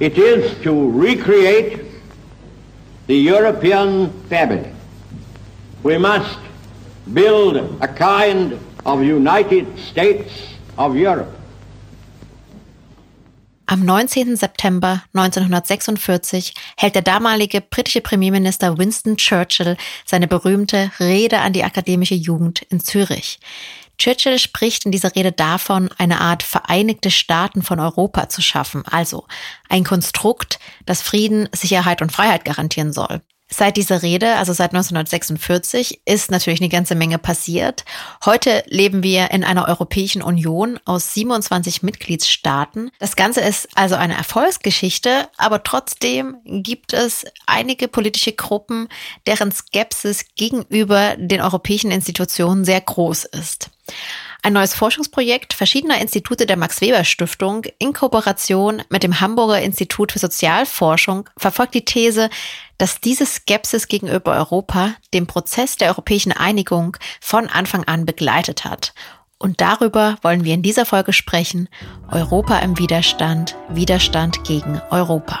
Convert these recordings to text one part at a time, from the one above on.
It is to recreate the European family. We must build a kind of United States of Europe. Am 19. September 1946 hält der damalige britische Premierminister Winston Churchill seine berühmte Rede an die akademische Jugend in Zürich. Churchill spricht in dieser Rede davon, eine Art Vereinigte Staaten von Europa zu schaffen, also ein Konstrukt, das Frieden, Sicherheit und Freiheit garantieren soll. Seit dieser Rede, also seit 1946, ist natürlich eine ganze Menge passiert. Heute leben wir in einer Europäischen Union aus 27 Mitgliedstaaten. Das Ganze ist also eine Erfolgsgeschichte, aber trotzdem gibt es einige politische Gruppen, deren Skepsis gegenüber den europäischen Institutionen sehr groß ist. Ein neues Forschungsprojekt verschiedener Institute der Max Weber Stiftung in Kooperation mit dem Hamburger Institut für Sozialforschung verfolgt die These, dass diese Skepsis gegenüber Europa den Prozess der europäischen Einigung von Anfang an begleitet hat. Und darüber wollen wir in dieser Folge sprechen. Europa im Widerstand, Widerstand gegen Europa.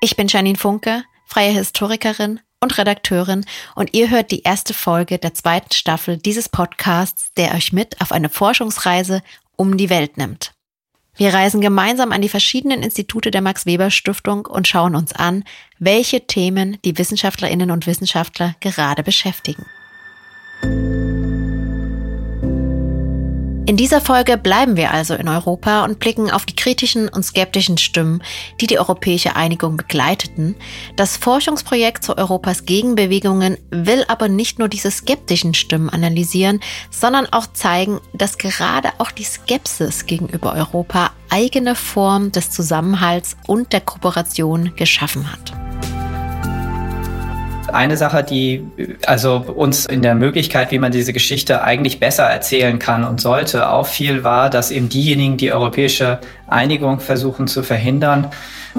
Ich bin Janine Funke, freie Historikerin und Redakteurin und ihr hört die erste Folge der zweiten Staffel dieses Podcasts, der euch mit auf eine Forschungsreise um die Welt nimmt. Wir reisen gemeinsam an die verschiedenen Institute der Max Weber Stiftung und schauen uns an, welche Themen die Wissenschaftlerinnen und Wissenschaftler gerade beschäftigen. In dieser Folge bleiben wir also in Europa und blicken auf die kritischen und skeptischen Stimmen, die die europäische Einigung begleiteten. Das Forschungsprojekt zu Europas Gegenbewegungen will aber nicht nur diese skeptischen Stimmen analysieren, sondern auch zeigen, dass gerade auch die Skepsis gegenüber Europa eigene Form des Zusammenhalts und der Kooperation geschaffen hat. Eine Sache, die also uns in der Möglichkeit, wie man diese Geschichte eigentlich besser erzählen kann und sollte, auffiel, war, dass eben diejenigen, die europäische Einigung versuchen zu verhindern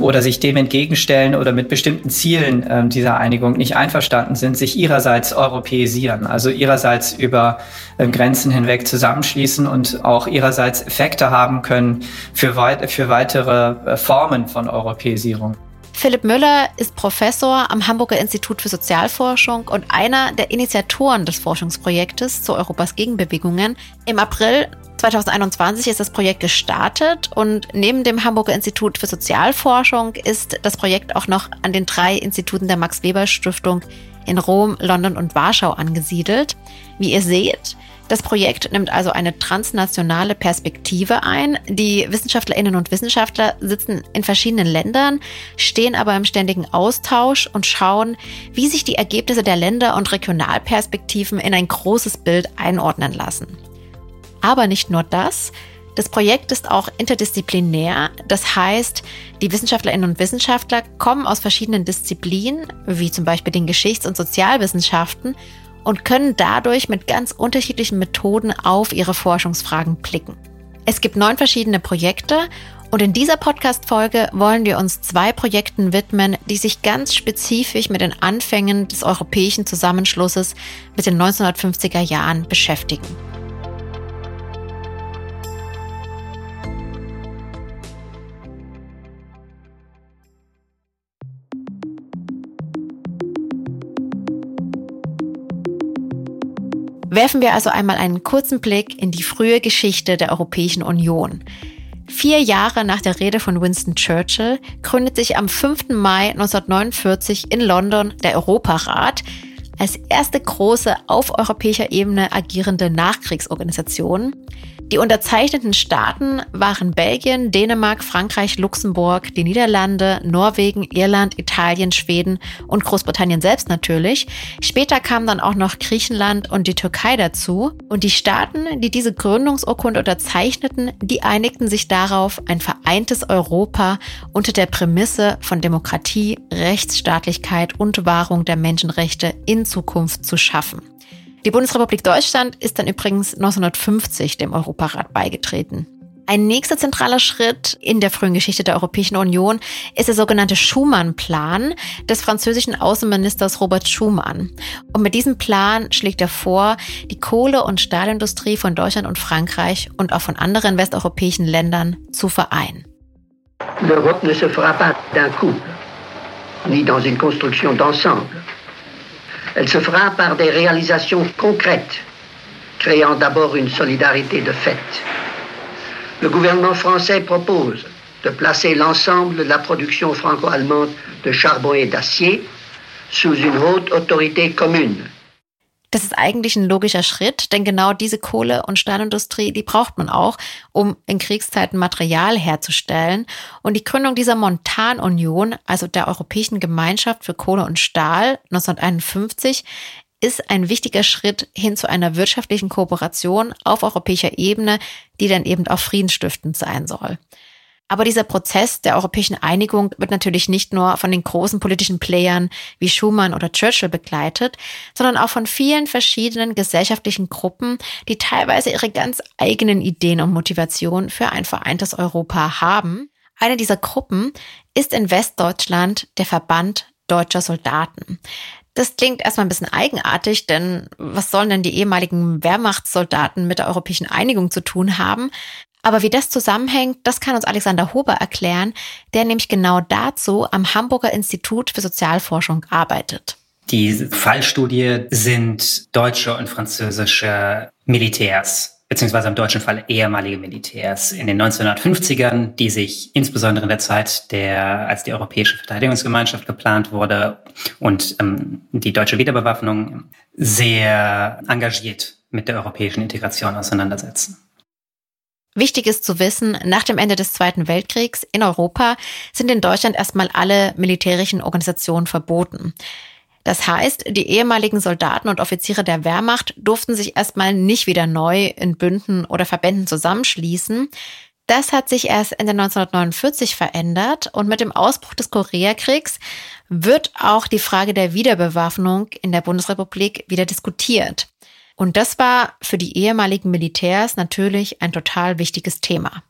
oder sich dem entgegenstellen oder mit bestimmten Zielen äh, dieser Einigung nicht einverstanden sind, sich ihrerseits europäisieren, also ihrerseits über äh, Grenzen hinweg zusammenschließen und auch ihrerseits Effekte haben können für, weit für weitere äh, Formen von Europäisierung. Philipp Müller ist Professor am Hamburger Institut für Sozialforschung und einer der Initiatoren des Forschungsprojektes zu Europas Gegenbewegungen. Im April 2021 ist das Projekt gestartet und neben dem Hamburger Institut für Sozialforschung ist das Projekt auch noch an den drei Instituten der Max Weber Stiftung in Rom, London und Warschau angesiedelt. Wie ihr seht, das Projekt nimmt also eine transnationale Perspektive ein. Die Wissenschaftlerinnen und Wissenschaftler sitzen in verschiedenen Ländern, stehen aber im ständigen Austausch und schauen, wie sich die Ergebnisse der Länder- und Regionalperspektiven in ein großes Bild einordnen lassen. Aber nicht nur das. Das Projekt ist auch interdisziplinär. Das heißt, die Wissenschaftlerinnen und Wissenschaftler kommen aus verschiedenen Disziplinen, wie zum Beispiel den Geschichts- und Sozialwissenschaften, und können dadurch mit ganz unterschiedlichen Methoden auf ihre Forschungsfragen blicken. Es gibt neun verschiedene Projekte und in dieser Podcast-Folge wollen wir uns zwei Projekten widmen, die sich ganz spezifisch mit den Anfängen des europäischen Zusammenschlusses mit den 1950er Jahren beschäftigen. Werfen wir also einmal einen kurzen Blick in die frühe Geschichte der Europäischen Union. Vier Jahre nach der Rede von Winston Churchill gründet sich am 5. Mai 1949 in London der Europarat als erste große auf europäischer Ebene agierende Nachkriegsorganisation. Die unterzeichneten Staaten waren Belgien, Dänemark, Frankreich, Luxemburg, die Niederlande, Norwegen, Irland, Italien, Schweden und Großbritannien selbst natürlich. Später kamen dann auch noch Griechenland und die Türkei dazu. Und die Staaten, die diese Gründungsurkunde unterzeichneten, die einigten sich darauf, ein vereintes Europa unter der Prämisse von Demokratie, Rechtsstaatlichkeit und Wahrung der Menschenrechte in Zukunft zu schaffen. Die Bundesrepublik Deutschland ist dann übrigens 1950 dem Europarat beigetreten. Ein nächster zentraler Schritt in der frühen Geschichte der Europäischen Union ist der sogenannte Schumann-Plan des französischen Außenministers Robert Schumann. Und mit diesem Plan schlägt er vor, die Kohle- und Stahlindustrie von Deutschland und Frankreich und auch von anderen westeuropäischen Ländern zu vereinen. L'Europe ne se fera pas d'un coup, ni dans une construction d'ensemble. Elle se fera par des réalisations concrètes, créant d'abord une solidarité de fait. Le gouvernement français propose de placer l'ensemble de la production franco-allemande de charbon et d'acier sous une haute autorité commune. Das ist eigentlich ein logischer Schritt, denn genau diese Kohle- und Stahlindustrie, die braucht man auch, um in Kriegszeiten Material herzustellen. Und die Gründung dieser Montanunion, also der Europäischen Gemeinschaft für Kohle und Stahl 1951, ist ein wichtiger Schritt hin zu einer wirtschaftlichen Kooperation auf europäischer Ebene, die dann eben auch friedensstiftend sein soll. Aber dieser Prozess der europäischen Einigung wird natürlich nicht nur von den großen politischen Playern wie Schumann oder Churchill begleitet, sondern auch von vielen verschiedenen gesellschaftlichen Gruppen, die teilweise ihre ganz eigenen Ideen und Motivationen für ein vereintes Europa haben. Eine dieser Gruppen ist in Westdeutschland der Verband deutscher Soldaten. Das klingt erstmal ein bisschen eigenartig, denn was sollen denn die ehemaligen Wehrmachtssoldaten mit der europäischen Einigung zu tun haben? Aber wie das zusammenhängt, das kann uns Alexander Huber erklären, der nämlich genau dazu am Hamburger Institut für Sozialforschung arbeitet. Die Fallstudie sind deutsche und französische Militärs beziehungsweise im deutschen Fall ehemalige Militärs in den 1950ern, die sich insbesondere in der Zeit der, als die Europäische Verteidigungsgemeinschaft geplant wurde und ähm, die deutsche Wiederbewaffnung sehr engagiert mit der europäischen Integration auseinandersetzen. Wichtig ist zu wissen, nach dem Ende des Zweiten Weltkriegs in Europa sind in Deutschland erstmal alle militärischen Organisationen verboten. Das heißt, die ehemaligen Soldaten und Offiziere der Wehrmacht durften sich erstmal nicht wieder neu in Bünden oder Verbänden zusammenschließen. Das hat sich erst Ende 1949 verändert und mit dem Ausbruch des Koreakriegs wird auch die Frage der Wiederbewaffnung in der Bundesrepublik wieder diskutiert. Und das war für die ehemaligen Militärs natürlich ein total wichtiges Thema.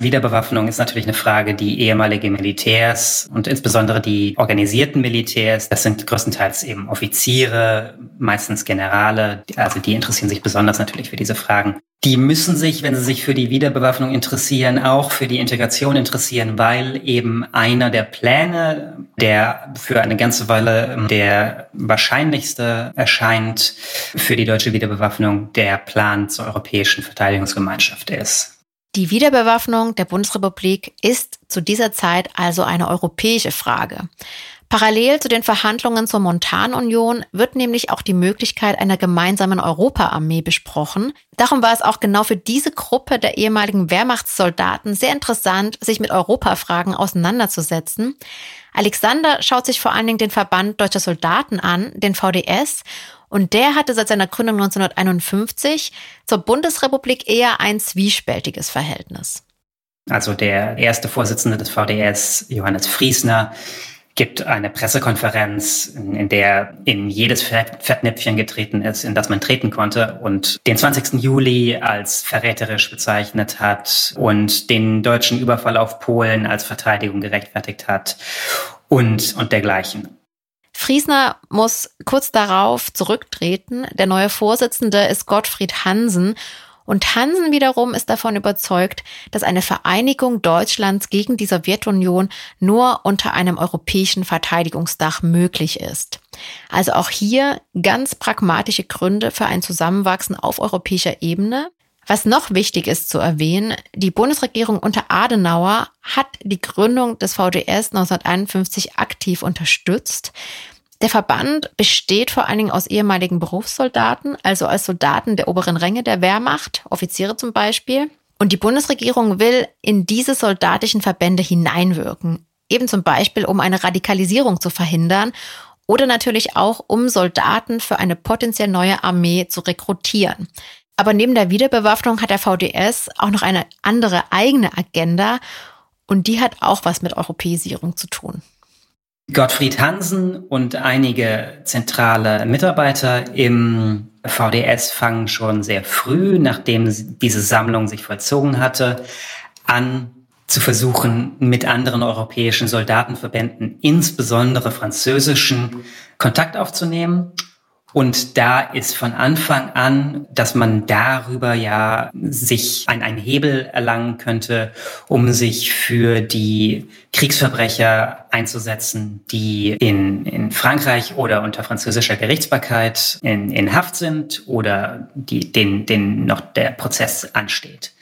Wiederbewaffnung ist natürlich eine Frage, die ehemalige Militärs und insbesondere die organisierten Militärs, das sind größtenteils eben Offiziere, meistens Generale, also die interessieren sich besonders natürlich für diese Fragen. Die müssen sich, wenn sie sich für die Wiederbewaffnung interessieren, auch für die Integration interessieren, weil eben einer der Pläne, der für eine ganze Weile der wahrscheinlichste erscheint für die deutsche Wiederbewaffnung, der Plan zur Europäischen Verteidigungsgemeinschaft ist. Die Wiederbewaffnung der Bundesrepublik ist zu dieser Zeit also eine europäische Frage. Parallel zu den Verhandlungen zur Montanunion wird nämlich auch die Möglichkeit einer gemeinsamen Europaarmee besprochen. Darum war es auch genau für diese Gruppe der ehemaligen Wehrmachtssoldaten sehr interessant, sich mit Europafragen auseinanderzusetzen. Alexander schaut sich vor allen Dingen den Verband deutscher Soldaten an, den VDS, und der hatte seit seiner Gründung 1951 zur Bundesrepublik eher ein zwiespältiges Verhältnis. Also der erste Vorsitzende des VDS, Johannes Friesner, gibt eine Pressekonferenz, in der in jedes Fettnäpfchen getreten ist, in das man treten konnte und den 20. Juli als verräterisch bezeichnet hat und den deutschen Überfall auf Polen als Verteidigung gerechtfertigt hat und, und dergleichen. Friesner muss kurz darauf zurücktreten. Der neue Vorsitzende ist Gottfried Hansen. Und Hansen wiederum ist davon überzeugt, dass eine Vereinigung Deutschlands gegen die Sowjetunion nur unter einem europäischen Verteidigungsdach möglich ist. Also auch hier ganz pragmatische Gründe für ein Zusammenwachsen auf europäischer Ebene. Was noch wichtig ist zu erwähnen, die Bundesregierung unter Adenauer hat die Gründung des VDS 1951 aktiv unterstützt. Der Verband besteht vor allen Dingen aus ehemaligen Berufssoldaten, also als Soldaten der oberen Ränge der Wehrmacht, Offiziere zum Beispiel. Und die Bundesregierung will in diese soldatischen Verbände hineinwirken, eben zum Beispiel, um eine Radikalisierung zu verhindern oder natürlich auch, um Soldaten für eine potenziell neue Armee zu rekrutieren. Aber neben der Wiederbewaffnung hat der VDS auch noch eine andere eigene Agenda und die hat auch was mit Europäisierung zu tun. Gottfried Hansen und einige zentrale Mitarbeiter im VDS fangen schon sehr früh, nachdem diese Sammlung sich vollzogen hatte, an, zu versuchen, mit anderen europäischen Soldatenverbänden, insbesondere französischen, Kontakt aufzunehmen und da ist von Anfang an, dass man darüber ja sich ein, ein Hebel erlangen könnte, um sich für die Kriegsverbrecher einzusetzen, die in, in Frankreich oder unter französischer Gerichtsbarkeit in, in Haft sind oder die, denen, denen noch der Prozess ansteht.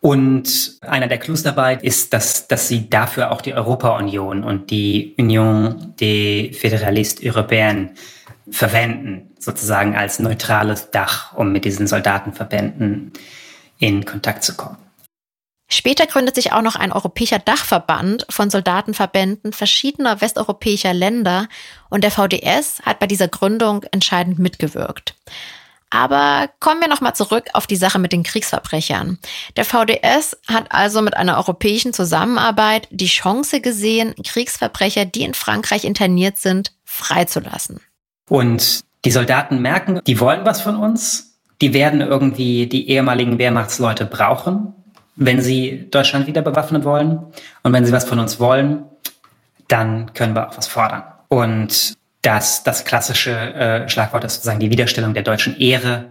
Und einer der Clues dabei ist, dass, dass sie dafür auch die Europa-Union und die Union des Fédéralistes Européens verwenden, sozusagen als neutrales Dach, um mit diesen Soldatenverbänden in Kontakt zu kommen. Später gründet sich auch noch ein europäischer Dachverband von Soldatenverbänden verschiedener westeuropäischer Länder und der VDS hat bei dieser Gründung entscheidend mitgewirkt. Aber kommen wir nochmal zurück auf die Sache mit den Kriegsverbrechern. Der VDS hat also mit einer europäischen Zusammenarbeit die Chance gesehen, Kriegsverbrecher, die in Frankreich interniert sind, freizulassen. Und die Soldaten merken, die wollen was von uns. Die werden irgendwie die ehemaligen Wehrmachtsleute brauchen, wenn sie Deutschland wieder bewaffnen wollen. Und wenn sie was von uns wollen, dann können wir auch was fordern. Und das, das klassische äh, Schlagwort ist sozusagen die Widerstellung der deutschen Ehre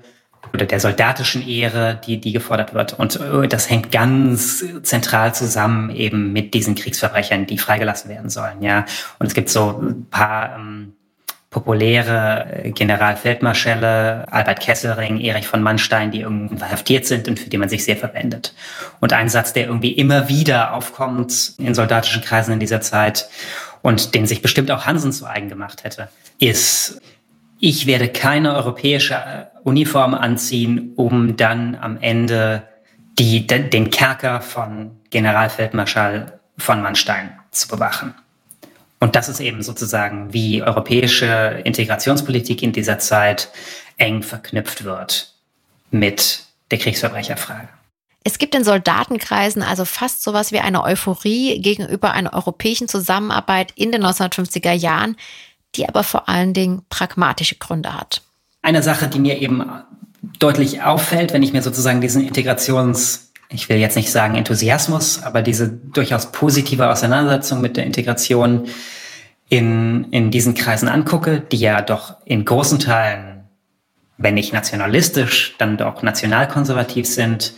oder der soldatischen Ehre, die, die gefordert wird. Und äh, das hängt ganz zentral zusammen eben mit diesen Kriegsverbrechern, die freigelassen werden sollen. Ja, und es gibt so ein paar ähm, populäre Generalfeldmarschälle, Albert Kesselring, Erich von Mannstein, die irgendwie verhaftiert sind und für die man sich sehr verwendet. Und ein Satz, der irgendwie immer wieder aufkommt in soldatischen Kreisen in dieser Zeit und den sich bestimmt auch Hansen zu eigen gemacht hätte, ist, ich werde keine europäische Uniform anziehen, um dann am Ende die, den Kerker von Generalfeldmarschall von Mannstein zu bewachen. Und das ist eben sozusagen, wie europäische Integrationspolitik in dieser Zeit eng verknüpft wird mit der Kriegsverbrecherfrage. Es gibt in Soldatenkreisen also fast sowas wie eine Euphorie gegenüber einer europäischen Zusammenarbeit in den 1950er Jahren, die aber vor allen Dingen pragmatische Gründe hat. Eine Sache, die mir eben deutlich auffällt, wenn ich mir sozusagen diesen Integrations ich will jetzt nicht sagen Enthusiasmus, aber diese durchaus positive Auseinandersetzung mit der Integration in, in diesen Kreisen angucke, die ja doch in großen Teilen, wenn nicht nationalistisch, dann doch nationalkonservativ sind,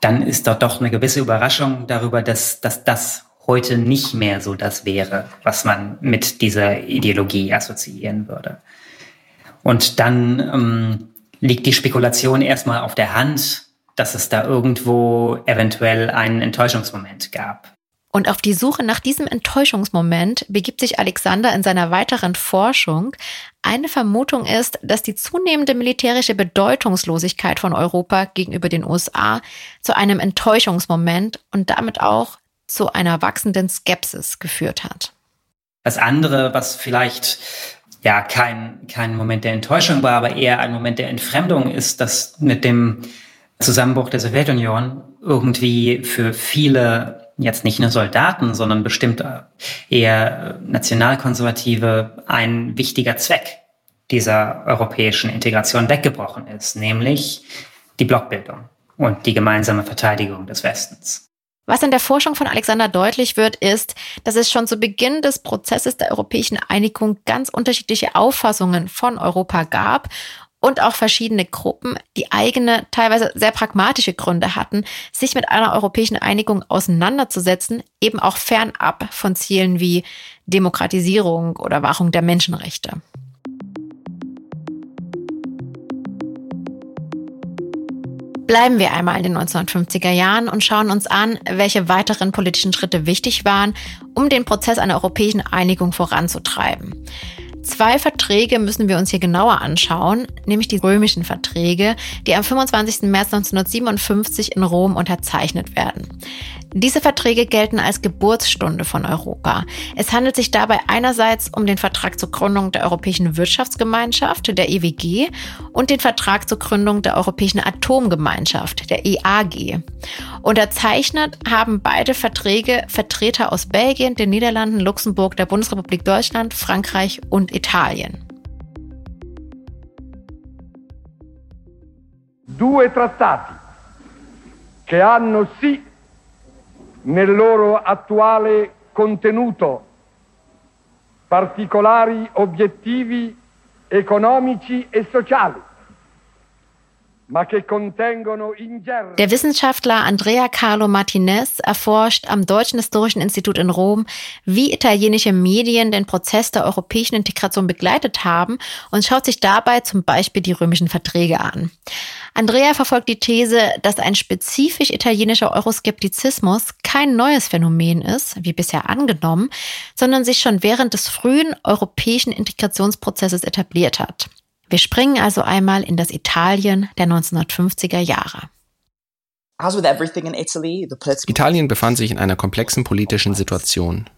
dann ist dort doch eine gewisse Überraschung darüber, dass, dass das heute nicht mehr so das wäre, was man mit dieser Ideologie assoziieren würde. Und dann ähm, liegt die Spekulation erstmal auf der Hand, dass es da irgendwo eventuell einen Enttäuschungsmoment gab. Und auf die Suche nach diesem Enttäuschungsmoment begibt sich Alexander in seiner weiteren Forschung. Eine Vermutung ist, dass die zunehmende militärische Bedeutungslosigkeit von Europa gegenüber den USA zu einem Enttäuschungsmoment und damit auch zu einer wachsenden Skepsis geführt hat. Das andere, was vielleicht ja kein, kein Moment der Enttäuschung war, aber eher ein Moment der Entfremdung ist, dass mit dem Zusammenbruch der Sowjetunion irgendwie für viele jetzt nicht nur Soldaten, sondern bestimmt eher Nationalkonservative ein wichtiger Zweck dieser europäischen Integration weggebrochen ist, nämlich die Blockbildung und die gemeinsame Verteidigung des Westens. Was in der Forschung von Alexander deutlich wird, ist, dass es schon zu Beginn des Prozesses der europäischen Einigung ganz unterschiedliche Auffassungen von Europa gab und auch verschiedene Gruppen, die eigene, teilweise sehr pragmatische Gründe hatten, sich mit einer europäischen Einigung auseinanderzusetzen, eben auch fernab von Zielen wie Demokratisierung oder Wahrung der Menschenrechte. Bleiben wir einmal in den 1950er Jahren und schauen uns an, welche weiteren politischen Schritte wichtig waren, um den Prozess einer europäischen Einigung voranzutreiben. Zwei Verträge müssen wir uns hier genauer anschauen, nämlich die römischen Verträge, die am 25. März 1957 in Rom unterzeichnet werden. Diese Verträge gelten als Geburtsstunde von Europa. Es handelt sich dabei einerseits um den Vertrag zur Gründung der Europäischen Wirtschaftsgemeinschaft, der EWG, und den Vertrag zur Gründung der Europäischen Atomgemeinschaft, der EAG. Unterzeichnet haben beide Verträge Vertreter aus Belgien, den Niederlanden, Luxemburg, der Bundesrepublik Deutschland, Frankreich und Italien. Due trattati che hanno sì nel loro attuale contenuto, particolari obiettivi economici e sociali der Wissenschaftler Andrea Carlo Martinez erforscht am Deutschen Historischen Institut in Rom, wie italienische Medien den Prozess der europäischen Integration begleitet haben und schaut sich dabei zum Beispiel die römischen Verträge an. Andrea verfolgt die These, dass ein spezifisch italienischer Euroskeptizismus kein neues Phänomen ist, wie bisher angenommen, sondern sich schon während des frühen europäischen Integrationsprozesses etabliert hat. Wir springen also einmal in das Italien der 1950er Jahre. Italien befand sich in einer komplexen politischen Situation.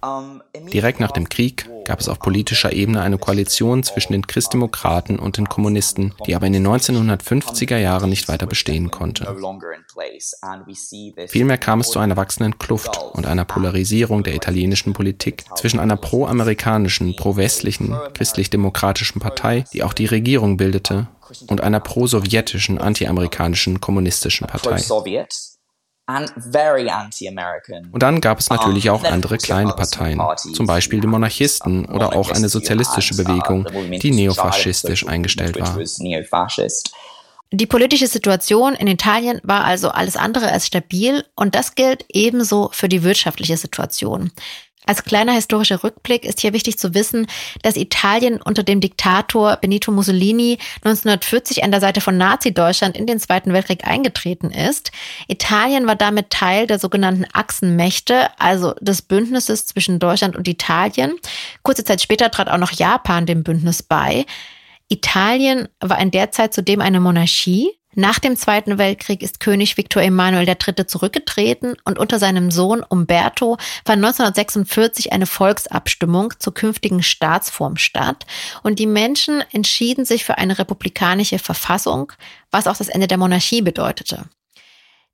Direkt nach dem Krieg gab es auf politischer Ebene eine Koalition zwischen den Christdemokraten und den Kommunisten, die aber in den 1950er Jahren nicht weiter bestehen konnte. Vielmehr kam es zu einer wachsenden Kluft und einer Polarisierung der italienischen Politik zwischen einer pro-amerikanischen, pro-westlichen, christlich-demokratischen Partei, die auch die Regierung bildete, und einer pro-sowjetischen, anti-amerikanischen kommunistischen Partei. Und dann gab es natürlich auch andere kleine Parteien, zum Beispiel die Monarchisten oder auch eine sozialistische Bewegung, die neofaschistisch eingestellt war. Die politische Situation in Italien war also alles andere als stabil und das gilt ebenso für die wirtschaftliche Situation. Als kleiner historischer Rückblick ist hier wichtig zu wissen, dass Italien unter dem Diktator Benito Mussolini 1940 an der Seite von Nazi-Deutschland in den Zweiten Weltkrieg eingetreten ist. Italien war damit Teil der sogenannten Achsenmächte, also des Bündnisses zwischen Deutschland und Italien. Kurze Zeit später trat auch noch Japan dem Bündnis bei. Italien war in der Zeit zudem eine Monarchie. Nach dem Zweiten Weltkrieg ist König Viktor Emanuel III. zurückgetreten und unter seinem Sohn Umberto fand 1946 eine Volksabstimmung zur künftigen Staatsform statt und die Menschen entschieden sich für eine republikanische Verfassung, was auch das Ende der Monarchie bedeutete.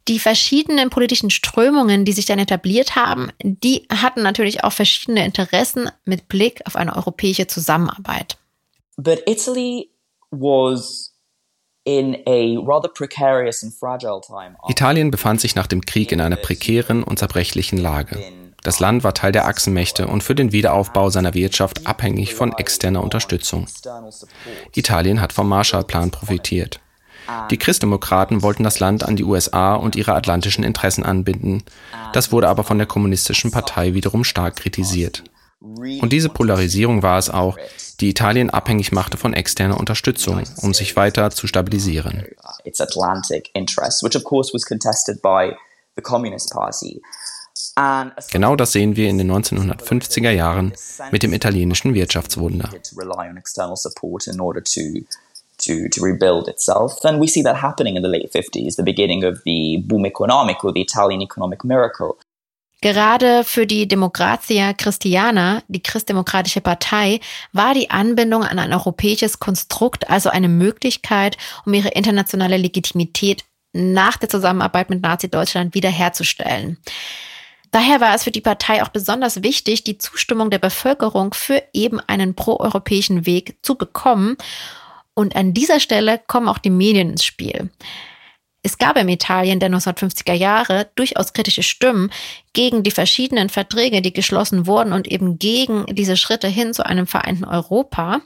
Die verschiedenen politischen Strömungen, die sich dann etabliert haben, die hatten natürlich auch verschiedene Interessen mit Blick auf eine europäische Zusammenarbeit. But Italy was Italien befand sich nach dem Krieg in einer prekären und zerbrechlichen Lage. Das Land war Teil der Achsenmächte und für den Wiederaufbau seiner Wirtschaft abhängig von externer Unterstützung. Italien hat vom Marshallplan profitiert. Die Christdemokraten wollten das Land an die USA und ihre atlantischen Interessen anbinden. Das wurde aber von der kommunistischen Partei wiederum stark kritisiert. Und diese Polarisierung war es auch, die Italien abhängig machte von externer Unterstützung, um sich weiter zu stabilisieren. Genau das sehen wir in den 1950er Jahren mit dem italienischen Wirtschaftswunder. To, to rebuild itself. Then we see that happening in the late 50s, the beginning of the boom economico, the Italian economic miracle. Gerade für die Democrazia Christiana, die christdemokratische Partei, war die Anbindung an ein europäisches Konstrukt also eine Möglichkeit, um ihre internationale Legitimität nach der Zusammenarbeit mit Nazi-Deutschland wiederherzustellen. Daher war es für die Partei auch besonders wichtig, die Zustimmung der Bevölkerung für eben einen proeuropäischen Weg zu bekommen. Und an dieser Stelle kommen auch die Medien ins Spiel. Es gab im Italien der 1950er Jahre durchaus kritische Stimmen gegen die verschiedenen Verträge, die geschlossen wurden und eben gegen diese Schritte hin zu einem vereinten Europa.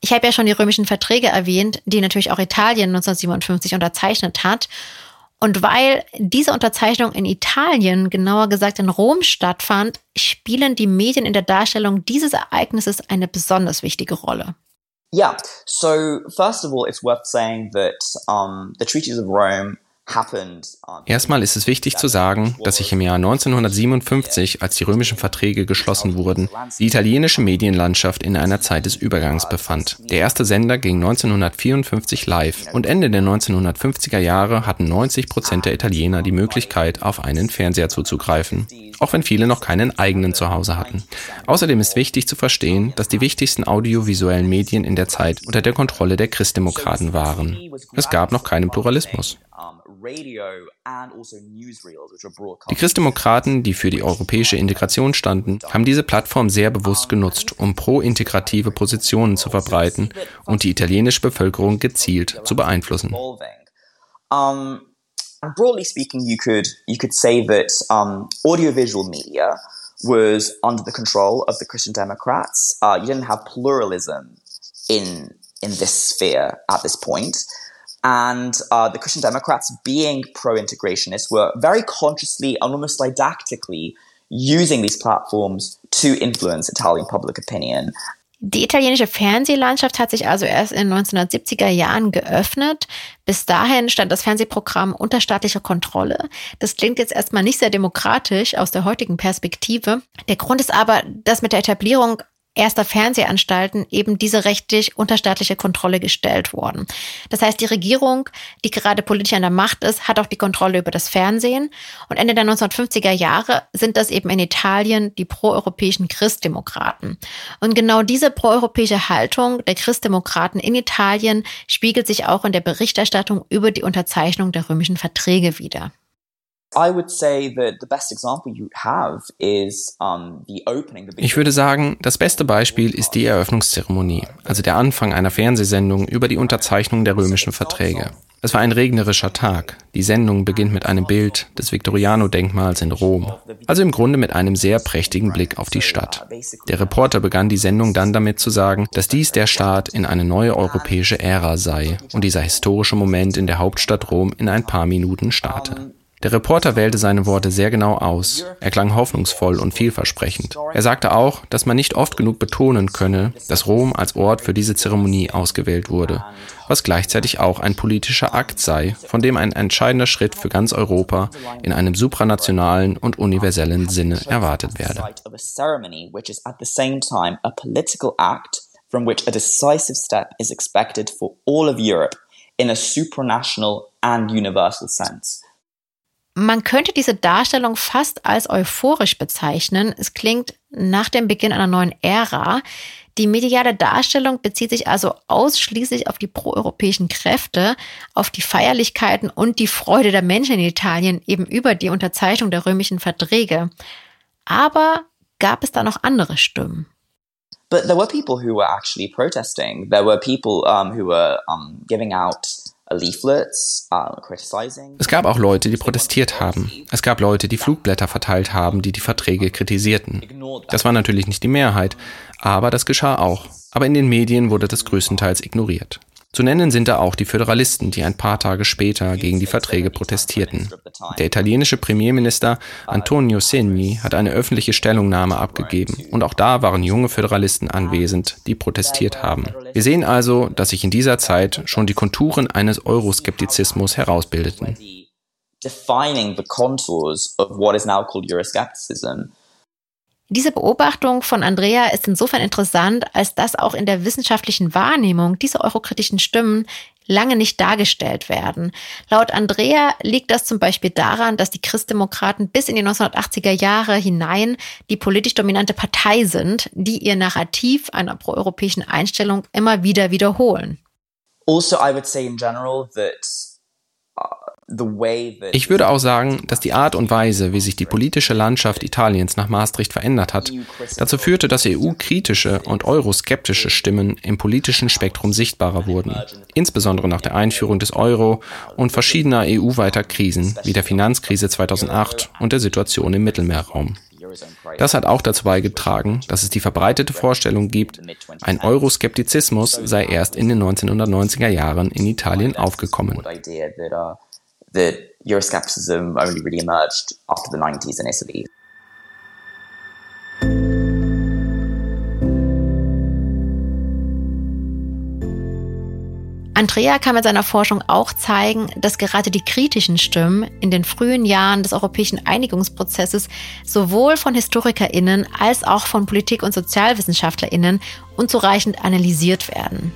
Ich habe ja schon die römischen Verträge erwähnt, die natürlich auch Italien 1957 unterzeichnet hat. Und weil diese Unterzeichnung in Italien, genauer gesagt in Rom stattfand, spielen die Medien in der Darstellung dieses Ereignisses eine besonders wichtige Rolle. Yeah. So first of all, it's worth saying that um, the treaties of Rome Erstmal ist es wichtig zu sagen, dass sich im Jahr 1957, als die römischen Verträge geschlossen wurden, die italienische Medienlandschaft in einer Zeit des Übergangs befand. Der erste Sender ging 1954 live und Ende der 1950er Jahre hatten 90 Prozent der Italiener die Möglichkeit, auf einen Fernseher zuzugreifen, auch wenn viele noch keinen eigenen zu Hause hatten. Außerdem ist wichtig zu verstehen, dass die wichtigsten audiovisuellen Medien in der Zeit unter der Kontrolle der Christdemokraten waren. Es gab noch keinen Pluralismus. Also die Christdemokraten, die für die europäische Integration standen, haben diese Plattform sehr bewusst genutzt, um pro-integrative Positionen zu verbreiten und die italienische Bevölkerung gezielt zu beeinflussen. Broadly speaking, you could you could say that um, audiovisual media was under the control of the Christian Democrats. Uh, you didn't have pluralism in in this sphere at this point. And uh, the Christian Democrats, being pro integrationists, were very consciously and almost didactically using these platforms to influence Italian public opinion. Die italienische Fernsehlandschaft hat sich also erst in den 1970er Jahren geöffnet. Bis dahin stand das Fernsehprogramm unter staatlicher Kontrolle. Das klingt jetzt erstmal nicht sehr demokratisch aus der heutigen Perspektive. Der Grund ist aber, dass mit der Etablierung erster Fernsehanstalten eben diese rechtlich unterstaatliche Kontrolle gestellt worden. Das heißt, die Regierung, die gerade politisch an der Macht ist, hat auch die Kontrolle über das Fernsehen. Und Ende der 1950er Jahre sind das eben in Italien die proeuropäischen Christdemokraten. Und genau diese proeuropäische Haltung der Christdemokraten in Italien spiegelt sich auch in der Berichterstattung über die Unterzeichnung der römischen Verträge wider. Ich würde sagen, das beste Beispiel ist die Eröffnungszeremonie, also der Anfang einer Fernsehsendung über die Unterzeichnung der römischen Verträge. Es war ein regnerischer Tag. Die Sendung beginnt mit einem Bild des Victoriano-Denkmals in Rom, also im Grunde mit einem sehr prächtigen Blick auf die Stadt. Der Reporter begann die Sendung dann damit zu sagen, dass dies der Start in eine neue europäische Ära sei und dieser historische Moment in der Hauptstadt Rom in ein paar Minuten starte. Der Reporter wählte seine Worte sehr genau aus. Er klang hoffnungsvoll und vielversprechend. Er sagte auch, dass man nicht oft genug betonen könne, dass Rom als Ort für diese Zeremonie ausgewählt wurde, was gleichzeitig auch ein politischer Akt sei, von dem ein entscheidender Schritt für ganz Europa in einem supranationalen und universellen Sinne erwartet werde. from which a decisive step is expected for all of Europe in a supranational and universal sense. Man könnte diese Darstellung fast als euphorisch bezeichnen. Es klingt nach dem Beginn einer neuen Ära. Die mediale Darstellung bezieht sich also ausschließlich auf die proeuropäischen Kräfte, auf die Feierlichkeiten und die Freude der Menschen in Italien eben über die Unterzeichnung der römischen Verträge. Aber gab es da noch andere Stimmen? But there were people who were actually protesting. There were people um, who were um, giving out es gab auch Leute, die protestiert haben. Es gab Leute, die Flugblätter verteilt haben, die die Verträge kritisierten. Das war natürlich nicht die Mehrheit, aber das geschah auch. Aber in den Medien wurde das größtenteils ignoriert. Zu nennen sind da auch die Föderalisten, die ein paar Tage später gegen die Verträge protestierten. Der italienische Premierminister Antonio Segni hat eine öffentliche Stellungnahme abgegeben und auch da waren junge Föderalisten anwesend, die protestiert haben. Wir sehen also, dass sich in dieser Zeit schon die Konturen eines Euroskeptizismus herausbildeten. Defining the contours of what is now called Euroscepticism diese Beobachtung von Andrea ist insofern interessant, als dass auch in der wissenschaftlichen Wahrnehmung diese eurokritischen Stimmen lange nicht dargestellt werden. Laut Andrea liegt das zum Beispiel daran, dass die Christdemokraten bis in die 1980er Jahre hinein die politisch dominante Partei sind, die ihr Narrativ einer proeuropäischen Einstellung immer wieder wiederholen. Also, I would say in general that ich würde auch sagen, dass die Art und Weise, wie sich die politische Landschaft Italiens nach Maastricht verändert hat, dazu führte, dass EU-kritische und euroskeptische Stimmen im politischen Spektrum sichtbarer wurden, insbesondere nach der Einführung des Euro und verschiedener EU-weiter Krisen wie der Finanzkrise 2008 und der Situation im Mittelmeerraum. Das hat auch dazu beigetragen, dass es die verbreitete Vorstellung gibt, ein Euroskeptizismus sei erst in den 1990er Jahren in Italien aufgekommen that Euroscepticism only really emerged after the 90s in Italy. Andrea kann mit seiner Forschung auch zeigen, dass gerade die kritischen Stimmen in den frühen Jahren des europäischen Einigungsprozesses sowohl von HistorikerInnen als auch von Politik- und SozialwissenschaftlerInnen unzureichend analysiert werden.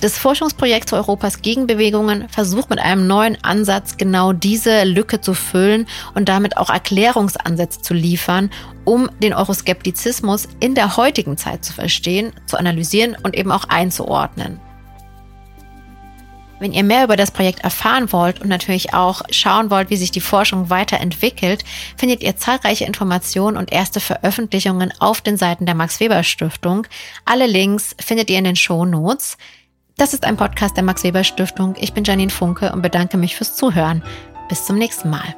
Das Forschungsprojekt zu Europas Gegenbewegungen versucht mit einem neuen Ansatz genau diese Lücke zu füllen und damit auch Erklärungsansätze zu liefern, um den Euroskeptizismus in der heutigen Zeit zu verstehen, zu analysieren und eben auch einzuordnen. Wenn ihr mehr über das Projekt erfahren wollt und natürlich auch schauen wollt, wie sich die Forschung weiterentwickelt, findet ihr zahlreiche Informationen und erste Veröffentlichungen auf den Seiten der Max Weber Stiftung. Alle Links findet ihr in den Show Notes. Das ist ein Podcast der Max Weber Stiftung. Ich bin Janine Funke und bedanke mich fürs Zuhören. Bis zum nächsten Mal.